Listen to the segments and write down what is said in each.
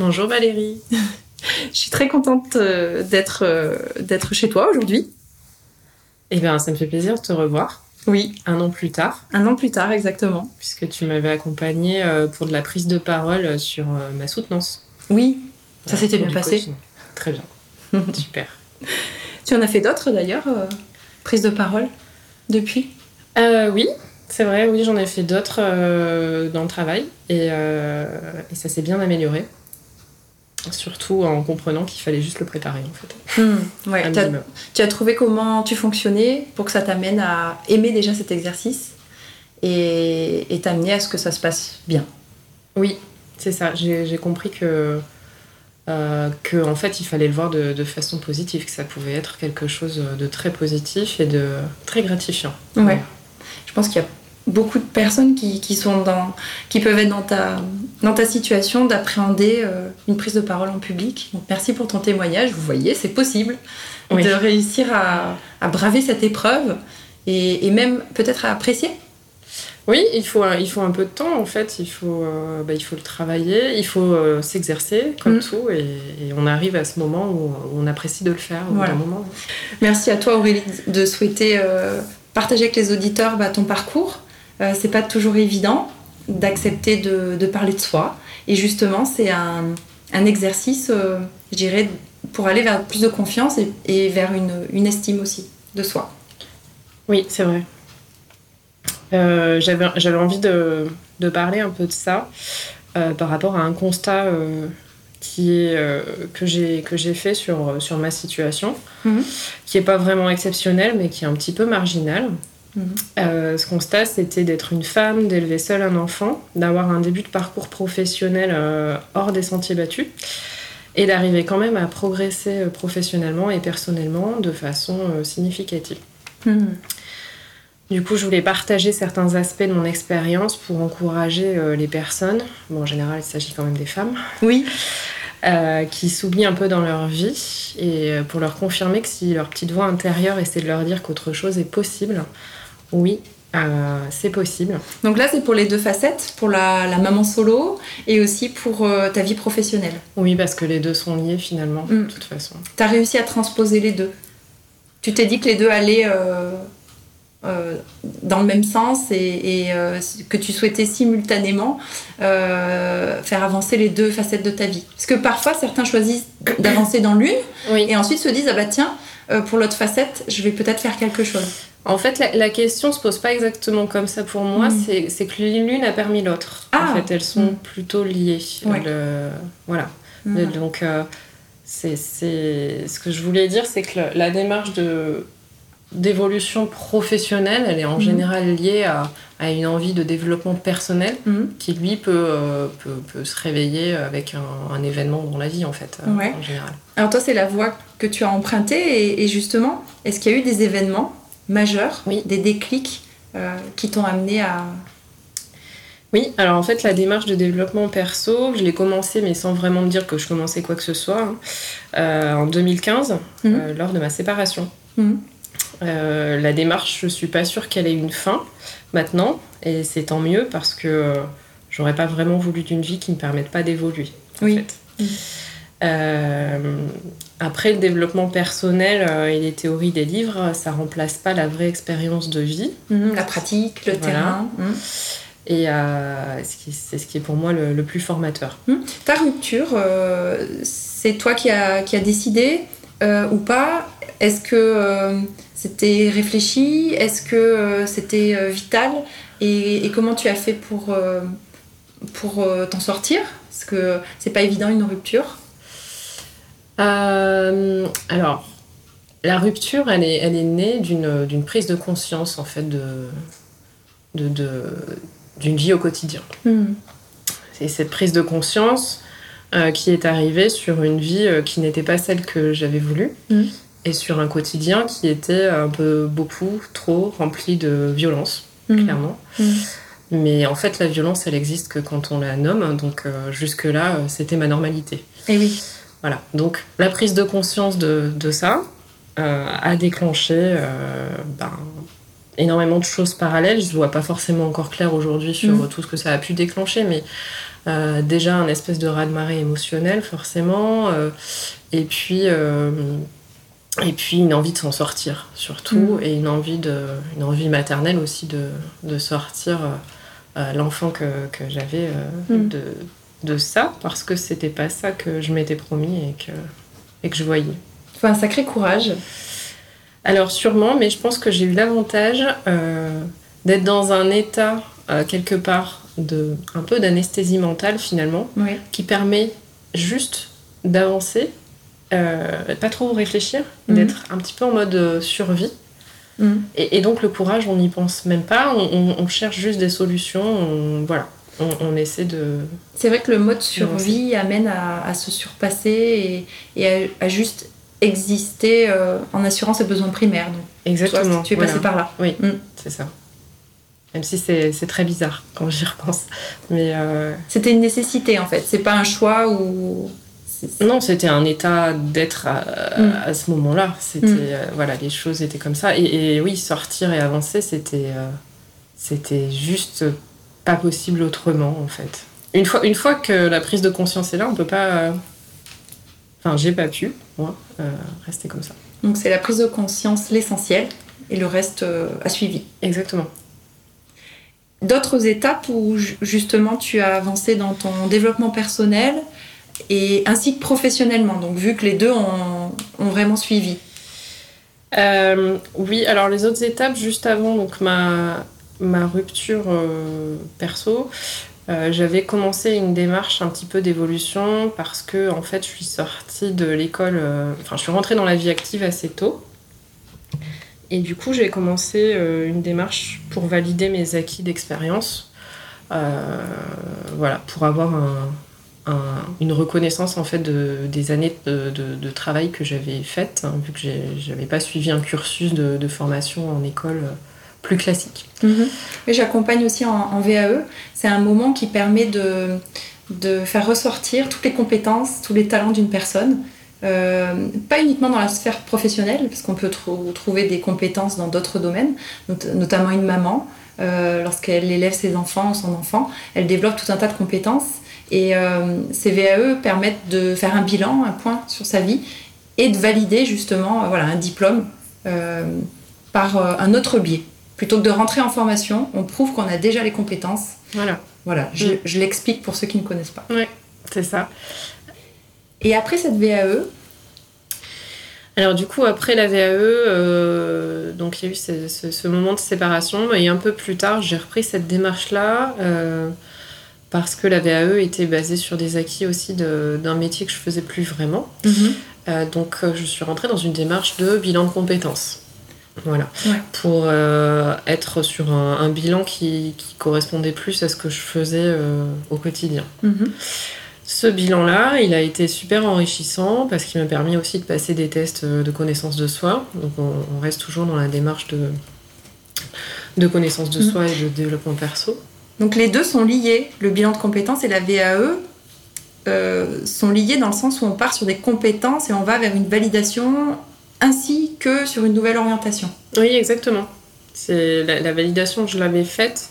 Bonjour Valérie. Je suis très contente euh, d'être euh, d'être chez toi aujourd'hui. Eh bien, ça me fait plaisir de te revoir. Oui. Un an plus tard. Un an plus tard, exactement. Puisque tu m'avais accompagnée euh, pour de la prise de parole sur ma soutenance. Oui. Ça s'était bien passé. Très bien. Super. Tu en as fait d'autres d'ailleurs, prise de parole, depuis? Oui, c'est vrai, oui, j'en ai fait d'autres dans le travail et, et ça s'est bien amélioré. Surtout en comprenant qu'il fallait juste le préparer en fait. Hmm, ouais. tu as trouvé comment tu fonctionnais pour que ça t'amène à aimer déjà cet exercice et t'amener à ce que ça se passe bien? Oui, c'est ça. J'ai compris que, euh, que en fait il fallait le voir de, de, façon positive, que ça pouvait être quelque chose de très positif et de très gratifiant. Ouais. Je pense qu'il y a beaucoup de personnes qui, qui, sont dans, qui peuvent être dans ta, dans ta situation d'appréhender euh, une prise de parole en public. Donc merci pour ton témoignage. Vous voyez, c'est possible de réussir à, à, braver cette épreuve et, et même peut-être à apprécier. Oui, il faut, il faut un peu de temps en fait, il faut, euh, bah, il faut le travailler, il faut euh, s'exercer comme mm. tout et, on arrive à ce moment où, on apprécie de le faire au voilà. moment. Merci à toi Aurélie de souhaiter partager avec les auditeurs bah, ton parcours euh, c'est pas toujours évident d'accepter de, parler de soi. Et justement, c'est un, exercice, euh, je dirais, pour aller vers plus de confiance et, vers une, estime aussi de soi. Oui, c'est vrai. Euh, j'avais envie de, parler un peu de ça par rapport à un constat qui est, que j'ai fait sur, sur ma situation, mhm. qui n'est pas vraiment exceptionnel, mais qui est un petit peu marginal. Euh, ce constat, c'était d'être une femme, d'élever seule un enfant, d'avoir un début de parcours professionnel euh, hors des sentiers battus et d'arriver quand même à progresser euh, professionnellement et personnellement de façon significative. Mhm. Du coup, je voulais partager certains aspects de mon expérience pour encourager les personnes, bon, en général il s'agit quand même des femmes, oui. Qui s'oublient un peu dans leur vie et pour leur confirmer que si leur petite voix intérieure essaie de leur dire qu'autre chose est possible, oui, euh, c'est possible. Donc là, c'est pour les deux facettes, pour la, maman solo et aussi pour euh, ta vie professionnelle. Oui, parce que les deux sont liés finalement, de mm. toute façon. Tu as réussi à transposer les deux. Tu t'es dit que les deux allaient euh, dans le même sens et, que tu souhaitais simultanément faire avancer les deux facettes de ta vie. Parce que parfois, certains choisissent d'avancer dans l'une et ensuite se disent, ah bah tiens, pour l'autre facette, je vais peut-être faire quelque chose. En fait, la, la, question se pose pas exactement comme ça pour moi. Mm. C'est que l'une a permis l'autre. En ah. fait, elles sont mm. plutôt liées. voilà. Mm. Donc, euh, c'est ce que je voulais dire, c'est que la démarche de d'évolution professionnelle, elle est en général liée à, à, une envie de développement personnel qui, lui, peut, euh, peut, peut, se réveiller avec un, un, événement dans la vie, en fait, euh, en général. Alors toi, c'est la voie que tu as empruntée, et, et justement, est-ce qu'il y a eu des événements majeurs, oui. des déclics euh, qui t'ont amené à... Oui, alors en fait la démarche de développement perso, je l'ai commencé mais sans vraiment me dire que je commençais quoi que ce soit, hein, en 2015, mhm. lors de ma séparation. Mhm. la démarche, je suis pas sûre qu'elle ait une fin maintenant, et c'est tant mieux parce que j'aurais pas vraiment voulu d'une vie qui ne me permette pas d'évoluer. oui. Euh, après, le développement personnel euh, et les théories des livres, ça remplace pas la vraie expérience de vie. Mhm, la pratique, le terrain. Mhm. Et euh, c'est ce qui est pour moi le, plus formateur. Mhm. Ta rupture, c'est toi qui as qui a décidé ou pas? Est-ce que c'était réfléchi Est-ce que c'était vital et, et, comment tu as fait pour, pour t'en sortir? Parce que c'est pas évident une rupture. Euh, alors, la rupture, elle est, elle est née d'une prise de conscience, en fait, de, d'une de, vie au quotidien. Hmm. Et cette prise de conscience, qui est arrivé sur une vie qui n'était pas celle que j'avais voulu. Mm. Et sur un quotidien qui était un peu beaucoup trop rempli de violence, Mm. clairement. Mm. Mais en fait, la violence, elle existe que quand on la nomme. Donc euh, jusque-là, euh, c'était ma normalité. Et oui. Voilà. Donc la prise de conscience de, de ça euh, a déclenché euh, ben, énormément de choses parallèles. Je ne vois pas forcément encore clair aujourd'hui sur Mm. tout ce que ça a pu déclencher, mais euh, déjà un espèce de raz-de-marée émotionnel, forcément. euh, et puis. euh, et puis une envie de s'en sortir surtout Mm. et une envie de une envie maternelle aussi de, de sortir euh, euh, l'enfant que, que j'avais euh, Mm. de, de ça parce que c'était pas ça que je m'étais promis et que et que je voyais. Faut un sacré courage. Alors sûrement, mais je pense que j'ai eu l'avantage euh, d'être dans un état quelque part de un peu d'anesthésie mentale finalement Oui. qui permet juste d'avancer, euh, pas trop réfléchir, Mhm. d'être un petit peu en mode euh, survie. Mm. Et, et donc le courage, on n'y pense même pas, on, on- on cherche juste des solutions, on- voilà, on, essaie de... C'est vrai que le mode survie amène à, à se surpasser et, et à, à juste exister euh, en assurant ses besoins primaires. Donc, Exactement. toi, tu es voilà. passé par là. Oui, Mm. c'est ça. Même si c'est très bizarre quand j'y repense. Mais euh, C'était une nécessité en fait. C'est pas un choix ou. c'est- non, c'était un état d'être à, Mm. à ce moment-là. C'était Mm. euh, voilà, les choses étaient comme ça. Et, et oui, sortir et avancer, c'était euh, c'était juste pas possible autrement en fait. Une fois, une fois que la prise de conscience est là, on peut pas. euh, Enfin, j'ai pas pu, moi, euh, rester comme ça. Donc c'est la prise de conscience l'essentiel et le reste a suivi. Exactement. D'autres étapes où ju- justement tu as avancé dans ton développement personnel et ainsi que professionnellement. Donc vu que les deux ont, vraiment suivi. Euh, oui, alors les autres étapes, juste avant donc ma, ma rupture euh, perso, euh, j'avais commencé une démarche un petit peu d'évolution parce que en fait je suis sortie de l'école, enfin je suis rentrée dans la vie active assez tôt. Et du coup j'ai commencé une démarche pour valider mes acquis d'expérience, voilà, pour avoir un- un- une reconnaissance en fait de, des années de, de- de travail que j'avais faites, hein, vu que j'avais pas suivi un cursus de, de formation en école euh, plus classique. Mais j'accompagne aussi en, en VAE. C'est un moment qui permet de, de faire ressortir toutes les compétences, tous les talents d'une personne. Euh, pas uniquement dans la sphère professionnelle, parce qu'on peut trou- trouver des compétences dans d'autres domaines, not- notamment une maman, euh, lorsqu'elle élève ses enfants ou son enfant, elle développe tout un tas de compétences. Et euh, ces VAE permettent de faire un bilan, un point sur sa vie, et de valider justement euh, voilà, un diplôme euh, par euh, un autre biais. Plutôt que de rentrer en formation, on prouve qu'on a déjà les compétences. Voilà, Voilà, je, Mm. je l'explique pour ceux qui ne connaissent pas. c'est ça. Et après cette VAE, Alors du coup, après la VAE, euh, donc il y a eu ce, ce- ce moment de séparation, et un peu plus tard, j'ai repris cette démarche-là euh, parce que la VAE était basée sur des acquis aussi d'un métier que je faisais plus vraiment. Euh, donc euh, je suis rentrée dans une démarche de bilan de compétences. Voilà. Ouais. Pour euh, être sur un, un bilan qui, qui correspondait plus à ce que je faisais euh, au quotidien. Mhm. Ce bilan-là, il a été super enrichissant parce qu'il m'a permis aussi de passer des tests de connaissance de soi. Donc on, on reste toujours dans la démarche de, de connaissance de Mhm. soi et de développement perso. Donc les deux sont liés, le bilan de compétences et la VAE euh, sont liés dans le sens où on part sur des compétences et on va vers une validation ainsi que sur une nouvelle orientation. Oui, exactement. C'est la, la validation, je l'avais faite,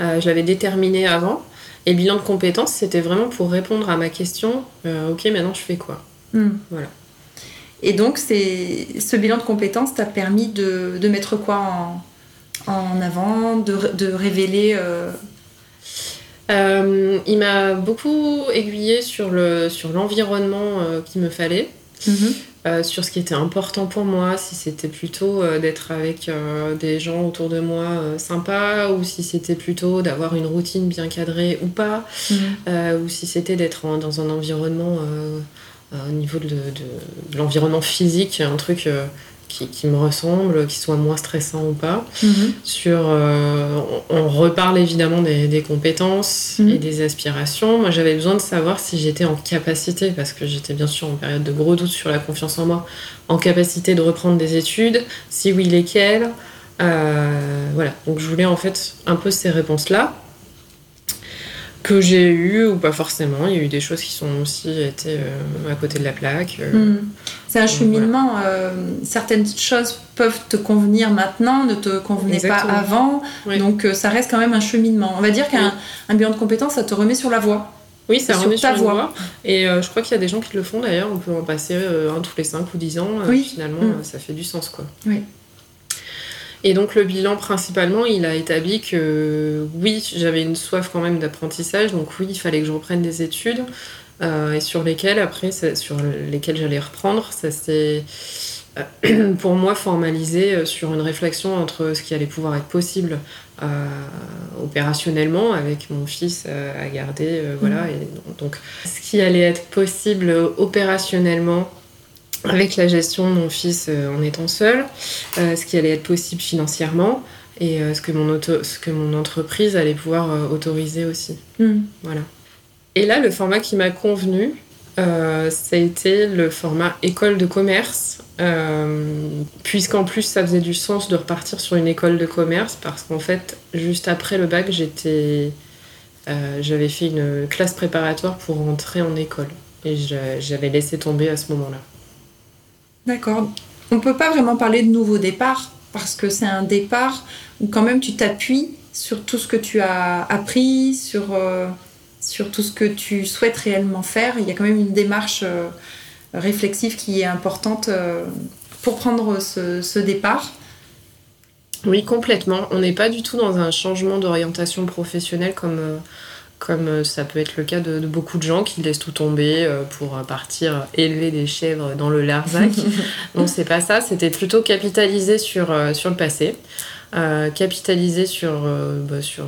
euh, je l'avais déterminée avant. Et le bilan de compétences, c'était vraiment pour répondre à ma question euh, ok, maintenant je fais quoi? Voilà. Et donc c'est ce bilan de compétences t'a permis de, de mettre quoi en, en avant, de, ré- de révéler euh, Euh, Il m'a beaucoup aiguillé sur le sur l'environnement euh, qu'il me fallait. euh, sur ce qui était important pour moi, si c'était plutôt d'être avec des gens autour de moi sympas, ou si c'était plutôt d'avoir une routine bien cadrée ou pas, euh, ou si c'était d'être dans un environnement, au niveau de, de- de l'environnement physique, un truc qui, qui, me ressemble, qui soit moins stressant ou pas. Mhm. Sur, on, reparle évidemment des, des compétences mhm. et des aspirations. Moi, j'avais besoin de savoir si j'étais en capacité, parce que j'étais bien sûr en période de gros doutes sur la confiance en moi, en capacité de reprendre des études, si oui, lesquelles. voilà, donc je voulais en fait un peu ces réponses-là que j'ai eu ou pas forcément. Il y a eu des choses qui sont aussi été euh, à côté de la plaque. Euh. Hmm. C'est un cheminement. Euh, certaines choses peuvent te convenir maintenant, ne te convenaient pas avant. Donc ça reste quand même un cheminement. On va dire qu'un bilan de compétences, ça te remet sur la voie. Oui, ça remet sur ta voie. Et je crois qu'il y a des gens qui le font d'ailleurs. On peut en passer un tous les 5 ou 10 ans. Finalement, hmm. ça fait du sens. quoi. Oui. Et donc le bilan principalement, il a établi que oui, j'avais une soif quand même d'apprentissage, donc oui, il fallait que je reprenne des études euh, et sur lesquelles après, sur lesquelles j'allais reprendre, ça s'est euh, pour moi formalisé euh, sur une réflexion entre ce qui allait pouvoir être possible opérationnellement avec mon fils à garder, voilà, mmh. et donc ce qui allait être possible opérationnellement avec la gestion de mon fils euh, en étant seul, euh, ce qui allait être possible financièrement et euh, ce, que mon ce que mon entreprise allait pouvoir autoriser aussi. Hmm. Voilà. Et là, le format qui m'a convenu, ça a été le format école de commerce, puisqu'en plus ça faisait du sens de repartir sur une école de commerce, parce qu'en fait, juste après le bac, j'étais, j'avais fait une classe préparatoire pour rentrer en école. Et j'avais laissé tomber à ce moment-là. D'accord. On ne peut pas vraiment parler de nouveau départ parce que c'est un départ où quand même tu t'appuies sur tout ce que tu as appris, sur, euh, tout ce que tu souhaites réellement faire. Il y a quand même une démarche euh, réflexive qui est importante euh, pour prendre ce, départ. Oui, complètement. On n'est pas du tout dans un changement d'orientation professionnelle comme comme euh, ça peut être le cas de, beaucoup de gens qui laissent tout tomber euh, pour partir élever des chèvres dans le Larzac. non, c'est pas ça, c'était plutôt capitaliser sur, euh, sur le passé, capitaliser sur, bah, sur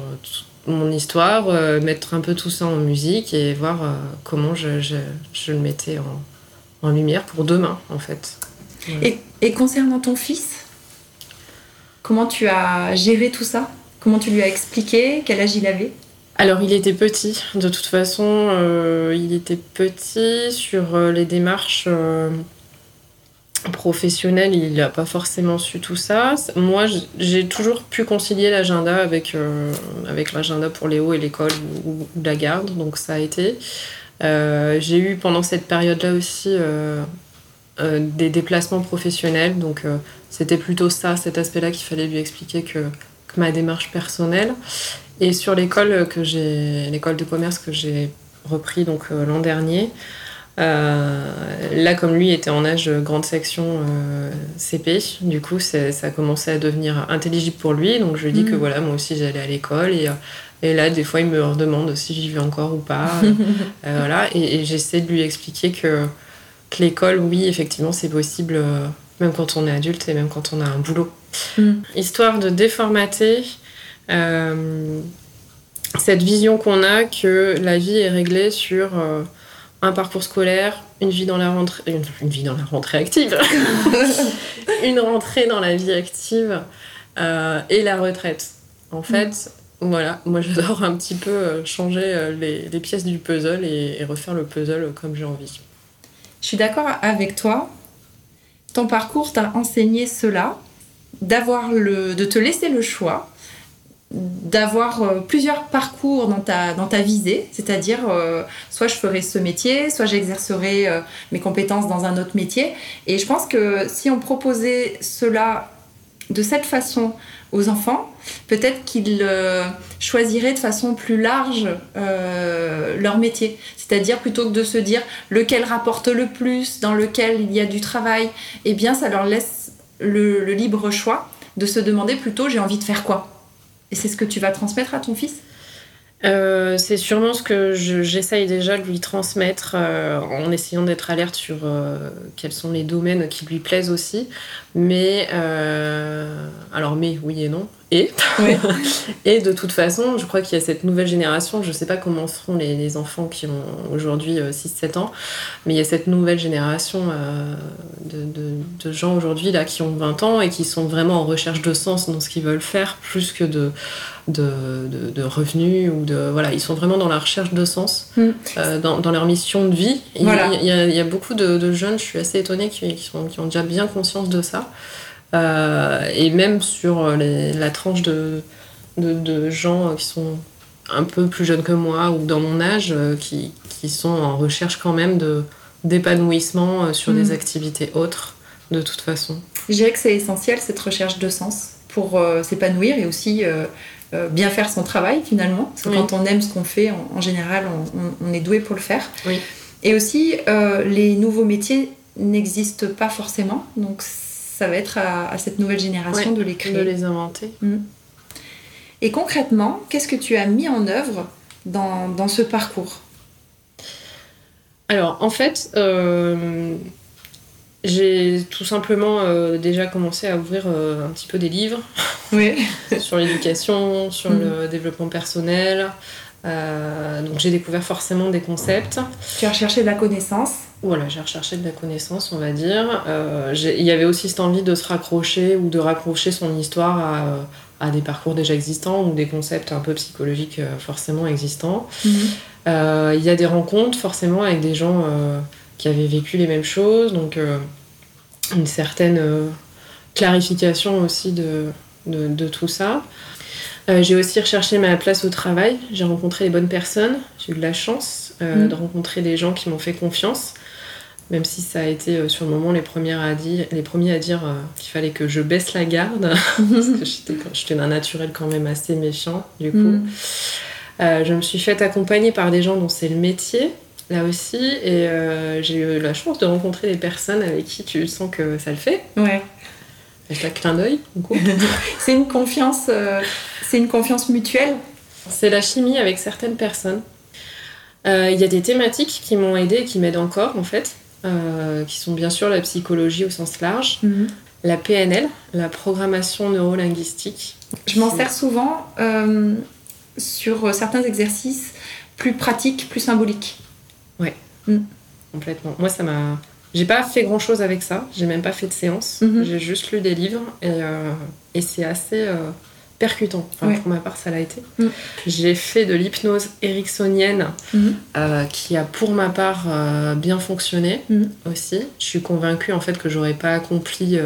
mon histoire, mettre un peu tout ça en musique et voir comment je, je, le mettais en, en, lumière pour demain, en fait. Et, et concernant ton fils, comment tu as géré tout ça? Comment tu lui as expliqué? Quel âge il avait? Alors il était petit, de toute façon, euh, il était petit sur euh, les démarches euh, professionnelles, il n'a pas forcément su tout ça. Moi, j'ai toujours pu concilier l'agenda avec, l'agenda pour Léo et l'école ou, la garde, donc ça a été. j'ai eu pendant cette période-là aussi des déplacements professionnels, donc c'était plutôt ça, cet aspect-là qu'il fallait lui expliquer que, que ma démarche personnelle. Et sur l'école que j'ai, l'école de commerce que j'ai repris donc euh, l'an dernier, euh, là, comme lui était en âge grande section euh, CP, du coup, ça a commencé à devenir intelligible pour lui. Donc, je lui dis que mm. voilà, moi aussi, j'allais à l'école. Et, et, là, des fois, il me demande si j'y vais encore ou pas. voilà. Et, j'essaie de lui expliquer que, que l'école, oui, effectivement, c'est possible, même quand on est adulte et même quand on a un boulot. Mm. Histoire de déformater euh, cette vision qu'on a que la vie est réglée sur euh, un parcours scolaire, une vie dans la rentrée, une, vie dans la rentrée active, une rentrée dans la vie active euh, et la retraite. En fait, voilà, moi j'adore un petit peu changer les, pièces du puzzle et, refaire le puzzle comme j'ai envie. Je suis d'accord avec toi. Ton parcours t'a enseigné cela, d'avoir le, de te laisser le choix d'avoir euh, plusieurs parcours dans ta, dans ta visée, c'est-à-dire euh, soit je ferai ce métier, soit j'exercerai euh, mes compétences dans un autre métier. Et je pense que si on proposait cela de cette façon aux enfants, peut-être qu'ils choisiraient de façon plus large leur métier. C'est-à-dire plutôt que de se dire lequel rapporte le plus, dans lequel il y a du travail, eh bien ça leur laisse le libre choix de se demander plutôt j'ai envie de faire quoi? Et c'est ce que tu vas transmettre à ton fils? Euh, c'est sûrement ce que j'essaye déjà de lui transmettre euh, en essayant d'être alerte sur euh, quels sont les domaines qui lui plaisent aussi. Mais, alors, mais oui et non. Et. et de toute façon, je crois qu'il y a cette nouvelle génération, je ne sais pas comment seront les, les enfants qui ont aujourd'hui 6-7 ans, mais il y a cette nouvelle génération de, de, de, gens aujourd'hui là qui ont 20 ans et qui sont vraiment en recherche de sens dans ce qu'ils veulent faire, plus que de, de, de, revenus ou de voilà ils sont vraiment dans la recherche de sens mm. euh, dans, dans, leur mission de vie il, y, a, il y, a, beaucoup de, jeunes je suis assez étonnée qui, qui, sont, qui ont déjà bien conscience de ça euh, et même sur les, la tranche de, de, gens qui sont un peu plus jeunes que moi ou dans mon âge euh, qui, qui sont en recherche quand même de d'épanouissement sur des mm. activités autres de toute façon je dirais que c'est essentiel cette recherche de sens pour s'épanouir et aussi euh, bien faire son travail finalement. Parce que quand on aime ce qu'on fait, en, général, on, est doué pour le faire. Et aussi, euh, les nouveaux métiers n'existent pas forcément. Donc ça va être à, cette nouvelle génération de les créer. De les inventer. Mm. Et concrètement, qu'est-ce que tu as mis en œuvre dans, dans ce parcours? Alors, en fait, euh, j'ai tout simplement euh, déjà commencé à ouvrir euh, un petit peu des livres sur l'éducation, sur mm. le développement personnel. Euh, donc j'ai découvert forcément des concepts. Tu as recherché de la connaissance Voilà, j'ai recherché de la connaissance, on va dire. Il y avait aussi cette envie de se raccrocher ou de raccrocher son histoire à, à des parcours déjà existants ou des concepts un peu psychologiques forcément existants. Mm-hmm. Il y a des rencontres forcément avec des gens qui avaient vécu les mêmes choses, donc euh, une certaine euh, clarification aussi de, de, tout ça. Euh, j'ai aussi recherché ma place au travail, j'ai rencontré les bonnes personnes, j'ai eu de la chance mm. de rencontrer des gens qui m'ont fait confiance, même si ça a été sur le moment les, premières à dire, les premiers à dire qu'il fallait que je baisse la garde, parce que j'étais d'un naturel quand même assez méfiant du coup. Mm. je me suis faite accompagner par des gens dont c'est le métier, là aussi. Et euh, j'ai eu la chance de rencontrer des personnes avec qui tu sens que ça le fait. Ouais. Clin d'œil, c'est une confiance, euh, c'est une confiance mutuelle. C'est la chimie avec certaines personnes. Euh, il y a des thématiques qui m'ont aidé et qui m'aident encore en fait, qui sont bien sûr la psychologie au sens large, mhm. la PNL, la programmation neurolinguistique. Je m'en sers souvent sur certains exercices plus pratiques, plus symboliques. Ouais, mm. complètement. Moi, ça m'a. J'ai pas fait grand chose avec ça, j'ai même pas fait de séance, mm-hmm. j'ai juste lu des livres et, euh, et c'est assez euh, percutant. Enfin, Pour ma part, ça l'a été. Mm. J'ai fait de l'hypnose ericksonienne mm-hmm. euh, qui a pour ma part bien fonctionné mm. aussi. Je suis convaincue en fait que j'aurais pas accompli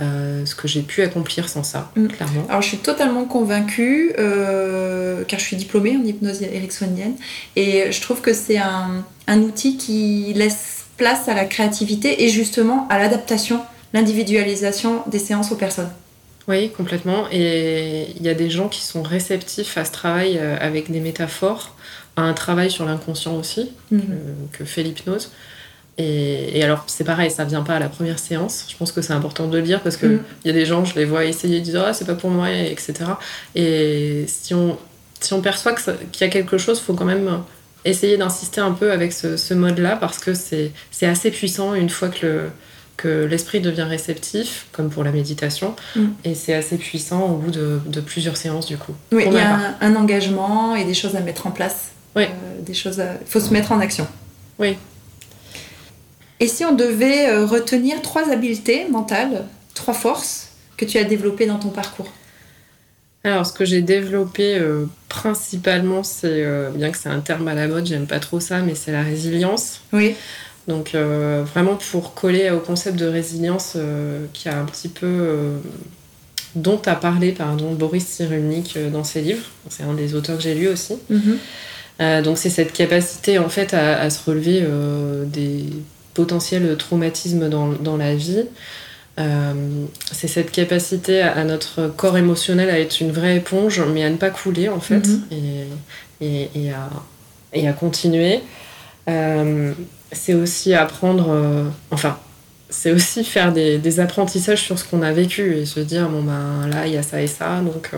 euh, ce que j'ai pu accomplir sans ça, mm. clairement. Alors je suis totalement convaincue, euh, car je suis diplômée en hypnose ericksonienne, et je trouve que c'est un, un, outil qui laisse place à la créativité et justement à l'adaptation, l'individualisation des séances aux personnes. Oui, complètement. Et il y a des gens qui sont réceptifs à ce travail euh, avec des métaphores, à un travail sur l'inconscient aussi, mm. que, que fait l'hypnose. Et, alors, c'est pareil, ça vient pas à la première séance. Je pense que c'est important de le dire parce qu'il mm. il y a des gens, je les vois essayer de dire Ah, c'est pas pour moi, etc. Et si on, si on perçoit qu'il y a quelque chose, il faut quand même essayer d'insister un peu avec ce, ce mode-là parce que c'est assez puissant une fois que le que l'esprit devient réceptif, comme pour la méditation, mm. et c'est assez puissant au bout de, de, plusieurs séances du coup. Oui, il y a un, engagement et des choses à mettre en place. Oui. Euh, des choses, il faut se mettre en action. Oui, et si on devait euh, retenir trois habiletés mentales, trois forces que tu as développées dans ton parcours? Alors, ce que j'ai développé euh, principalement, c'est, euh, bien que c'est un terme à la mode, j'aime pas trop ça, mais c'est la résilience. Oui. Donc, vraiment pour coller au concept de résilience qui a un petit peu. dont a parlé, pardon, Boris Cyrulnik dans ses livres. C'est un des auteurs que j'ai lu aussi. Mm-hmm. donc, c'est cette capacité, en fait, à, à se relever des potentiel traumatisme dans, dans la vie. Euh, c'est cette capacité à, notre corps émotionnel à être une vraie éponge, mais à ne pas couler en fait, mhm. et, et, à, et, à, continuer. Euh, c'est aussi apprendre, euh, enfin, c'est aussi faire des, des, apprentissages sur ce qu'on a vécu et se dire bon ben là il y a ça et ça, donc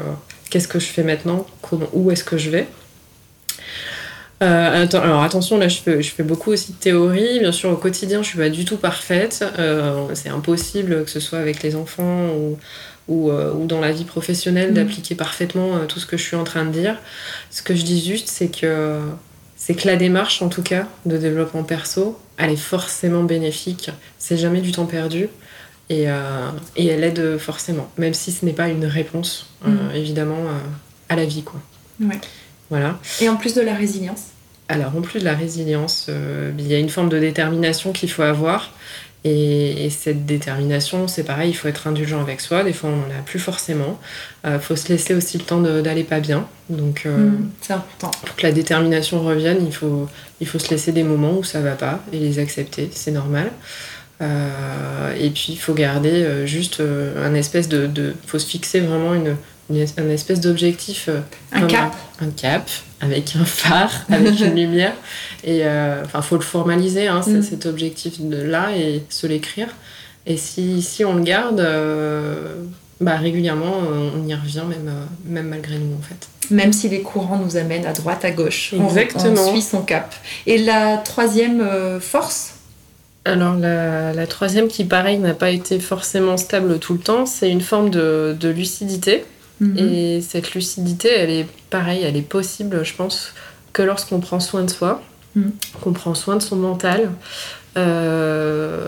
qu'est-ce que je fais maintenant, comment, où est-ce que je vais? Euh, alors attention, là je fais, je fais, beaucoup aussi de théorie. Bien sûr, au quotidien, je suis pas du tout parfaite. Euh, c'est impossible que ce soit avec les enfants ou, ou, ou dans la vie professionnelle Mm. d'appliquer parfaitement euh, tout ce que je suis en train de dire. Ce que je dis juste, c'est que c'est que la démarche, en tout cas, de développement perso, elle est forcément bénéfique. C'est jamais du temps perdu. Et, euh, et elle aide forcément, même si ce n'est pas une réponse, euh, Mm. évidemment, euh, à la vie. Quoi. Ouais. Voilà. Et en plus de la résilience. Alors, en plus de la résilience, euh, il y a une forme de détermination qu'il faut avoir. Et, et cette détermination, c'est pareil, il faut être indulgent avec soi. Des fois, on n'en a plus forcément. Il faut se laisser aussi le temps d'aller pas bien. Donc, euh, Mm, C'est important. pour que la détermination revienne, il faut, il faut se laisser des moments où ça va pas et les accepter, c'est normal. Euh, et puis il faut garder euh, juste euh, un espèce de, de. faut se fixer vraiment une, une un espèce d'objectif. euh, Un cap. Un, un cap, avec un phare, avec une lumière. Et euh, enfin, faut le formaliser, hein, Mm. cet objectif-là, et se l'écrire. Et si, si on le garde, euh, bah, régulièrement, on y revient, même, même malgré nous, en fait. Même si les courants nous amènent à droite, à gauche. On- Exactement. On, suit son cap. Et la troisième force? Alors la, la troisième qui pareil n'a pas été forcément stable tout le temps, c'est une forme de, de lucidité. Mhm. Et cette lucidité, elle est pareil, elle est possible, je pense, que lorsqu'on prend soin de soi, Mhm. qu'on prend soin de son mental. Euh,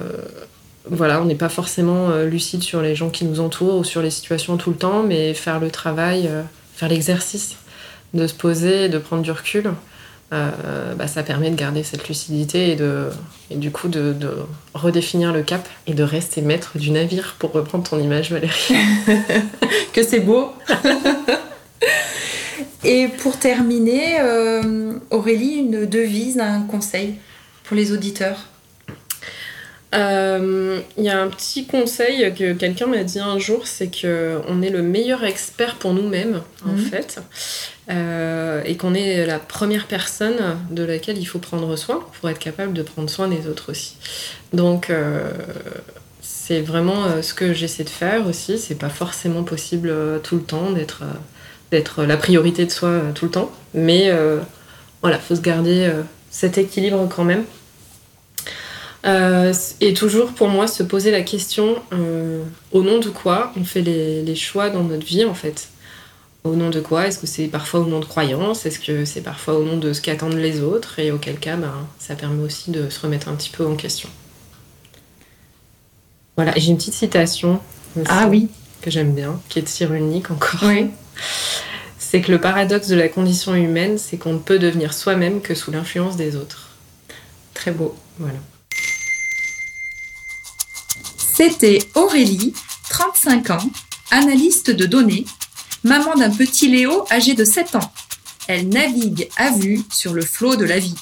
voilà, on n'est pas forcément euh, lucide sur les gens qui nous entourent ou sur les situations tout le temps, mais faire le travail, euh, faire l'exercice de se poser, de prendre du recul, euh, bah, ça permet de garder cette lucidité et, de, du coup de, de redéfinir le cap et de rester maître du navire, pour reprendre ton image, Valérie. que c'est beau Et pour terminer, euh, Aurélie, une devise, un conseil pour les auditeurs? Euh, Il y a un petit conseil que quelqu'un m'a dit un jour, c'est que on est le meilleur expert pour nous-mêmes, en Mhm. fait, Euh, et qu'on est la première personne de laquelle il faut prendre soin pour être capable de prendre soin des autres aussi. Donc, euh, c'est vraiment euh, ce que j'essaie de faire aussi. C'est pas forcément possible euh, tout le temps d'être euh, d'être la priorité de soi euh, tout le temps, mais euh, voilà, faut se garder euh, cet équilibre quand même. Euh, et toujours pour moi se poser la question euh, au nom de quoi on fait les, les choix dans notre vie en fait? Au nom de quoi? Est-ce que c'est parfois au nom de croyances? Est-ce que c'est parfois au nom de ce qu'attendent les autres? Et auquel cas, ben, ça permet aussi de se remettre un petit peu en question. Voilà, j'ai une petite citation aussi, Ah oui, que j'aime bien, qui est de Cyrulnik encore. oui. C'est que le paradoxe de la condition humaine, c'est qu'on ne peut devenir soi-même que sous l'influence des autres. Très beau. Voilà. C'était Aurélie, 35 ans, analyste de données, maman d'un petit Léo âgé de 7 ans. Elle navigue à vue sur le flot de la vie.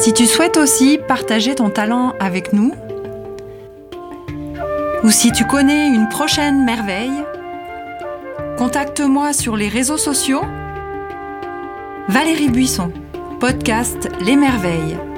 Si tu souhaites aussi partager ton talent avec nous, ou si tu connais une prochaine merveille, contacte-moi sur les réseaux sociaux. Valérie Buisson, podcast Les Merveilles.